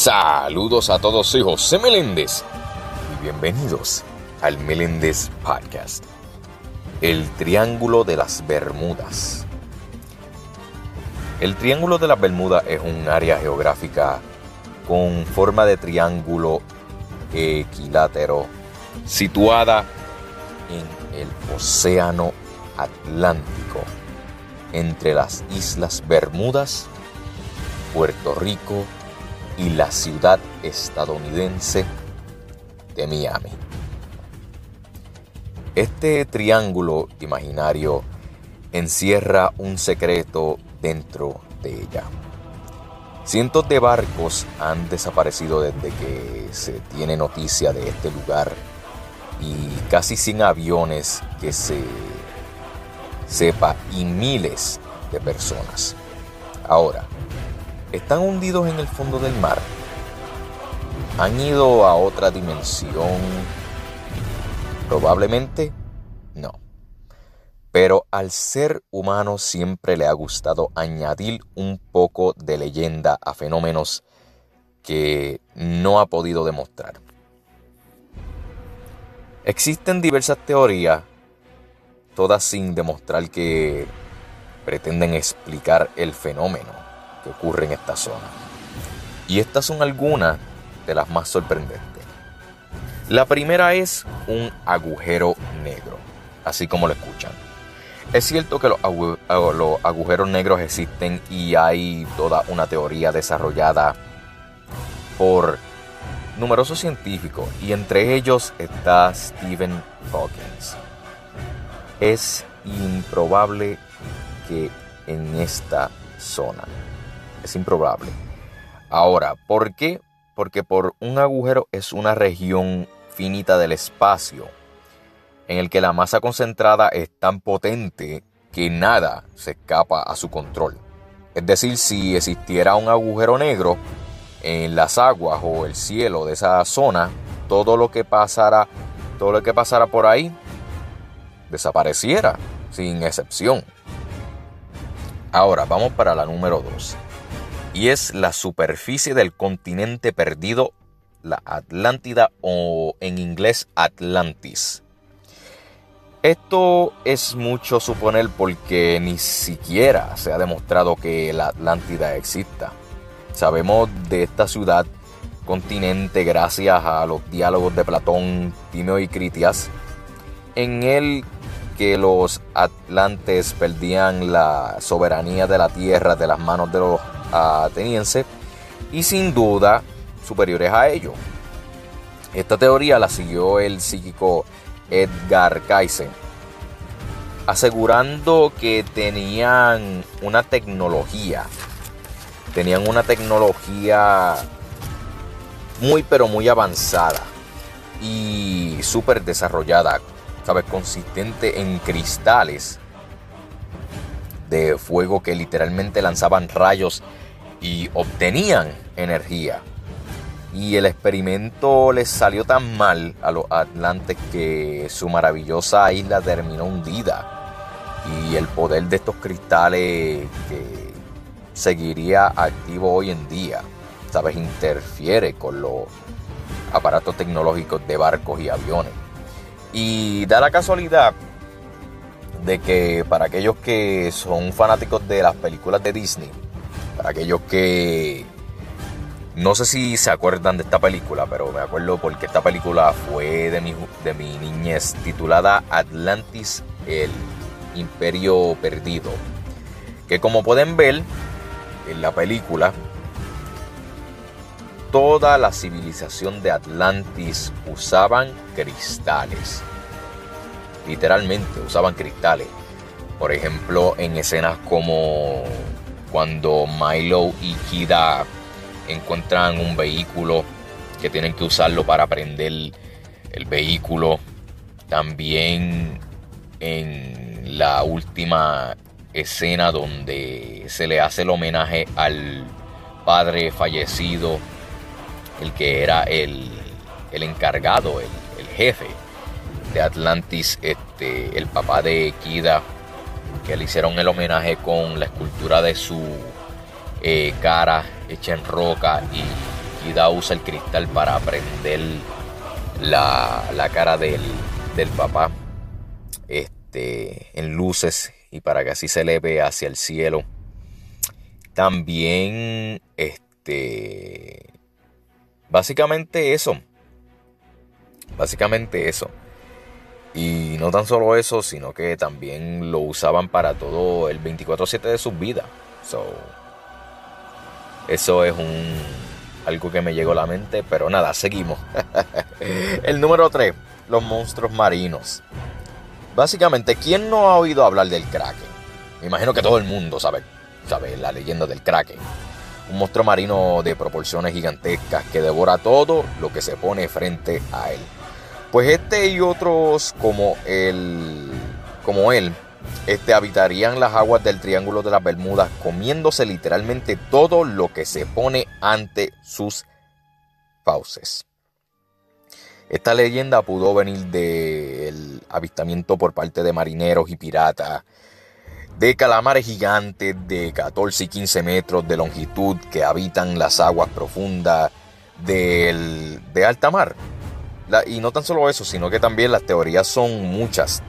Saludos a todos, soy José Meléndez y bienvenidos al Meléndez Podcast. El Triángulo de las Bermudas. El Triángulo de las Bermudas es un área geográfica con forma de triángulo equilátero situada en el Océano Atlántico entre las Islas Bermudas, Puerto Rico y la ciudad estadounidense de Miami. Este triángulo imaginario encierra un secreto dentro de ella. Cientos de barcos han desaparecido desde que se tiene noticia de este lugar y casi sin aviones que se sepa y miles de personas. Ahora, ¿están hundidos en el fondo del mar? ¿Han ido a otra dimensión? Probablemente no. Pero al ser humano siempre le ha gustado añadir un poco de leyenda a fenómenos que no ha podido demostrar. Existen diversas teorías todas sin demostrar que pretenden explicar el fenómeno que ocurre en esta zona. Y estas son algunas de las más sorprendentes. La primera es un agujero negro, así como lo escuchan. Es cierto que los, agujeros negros existen y hay toda una teoría desarrollada por numerosos científicos y entre ellos está Stephen Hawking es improbable que en esta zona. Improbable. Ahora, ¿por qué? Porque por un agujero es una región finita del espacio en el que la masa concentrada es tan potente que nada se escapa a su control. Es decir, si existiera un agujero negro en las aguas o el cielo de esa zona, todo lo que pasara, todo lo que pasara por ahí desapareciera, sin excepción. Ahora vamos para la número 2. Y es la superficie del continente perdido, la Atlántida o en inglés Atlantis. Esto es mucho suponer porque ni siquiera se ha demostrado que la Atlántida exista. Sabemos de esta ciudad continente gracias a los diálogos de Platón, Timeo y Critias. En él que los atlantes perdían la soberanía de la tierra de las manos de los atenienses y sin duda superiores a ellos. Esta teoría la siguió el psíquico Edgar Cayce, asegurando que tenían una tecnología, tenían una tecnología muy pero muy avanzada y súper desarrollada ¿sabes? Consistente en cristales de fuego que literalmente lanzaban rayos y obtenían energía. Y el experimento les salió tan mal a los atlantes que su maravillosa isla terminó hundida. Y el poder de estos cristales que seguiría activo hoy en día, ¿sabes? Interfiere con los aparatos tecnológicos de barcos y aviones. Y da la casualidad de que para aquellos que son fanáticos de las películas de Disney, para aquellos que no sé si se acuerdan de esta película, pero me acuerdo porque esta película fue de mi, de mi niñez, titulada Atlantis, el Imperio Perdido. Que como pueden ver en la película, toda la civilización de Atlantis usaban cristales. Literalmente usaban cristales. Por ejemplo, en escenas como cuando Milo y Kida encuentran un vehículo que tienen que usarlo para prender el vehículo. También en la última escena donde se le hace el homenaje al padre fallecido el que era el, encargado, el, jefe de Atlantis, este, el papá de Kida, que le hicieron el homenaje con la escultura de su eh, cara hecha en roca y Kida usa el cristal para prender la, la cara del, del papá este, en luces y para que así se eleve hacia el cielo. También, este, básicamente eso. Básicamente eso. Y no tan solo eso, sino que también lo usaban para todo el 24/7 de sus vidas. eso es un algo que me llegó a la mente, pero nada, seguimos. el número 3, los monstruos marinos. Básicamente, ¿quién no ha oído hablar del Kraken? Me imagino que todo el mundo sabe, sabe la leyenda del Kraken. Un monstruo marino de proporciones gigantescas que devora todo lo que se pone frente a él. Pues este y otros como él, como él, este, habitarían las aguas del Triángulo de las Bermudas, comiéndose literalmente todo lo que se pone ante sus fauces. Esta leyenda pudo venir del avistamiento por parte de marineros y piratas, de calamares gigantes de 14 y 15 metros de longitud que habitan las aguas profundas de alta mar. Y no tan solo eso, sino que también las teorías son muchas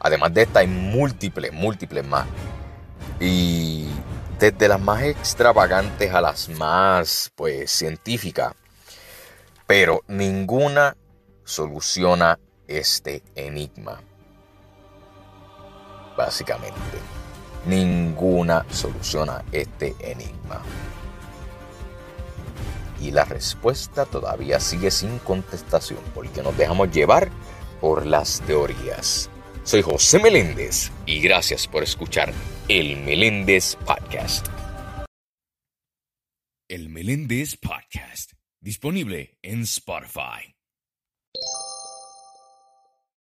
Además de esta hay múltiples, múltiples más. Y desde las más extravagantes a las más, pues, científicas. Pero ninguna soluciona este enigma. Básicamente. Ninguna soluciona este enigma. Y la respuesta todavía sigue sin contestación porque nos dejamos llevar por las teorías. Soy José Meléndez y gracias por escuchar el Meléndez Podcast. El Meléndez Podcast, disponible en Spotify.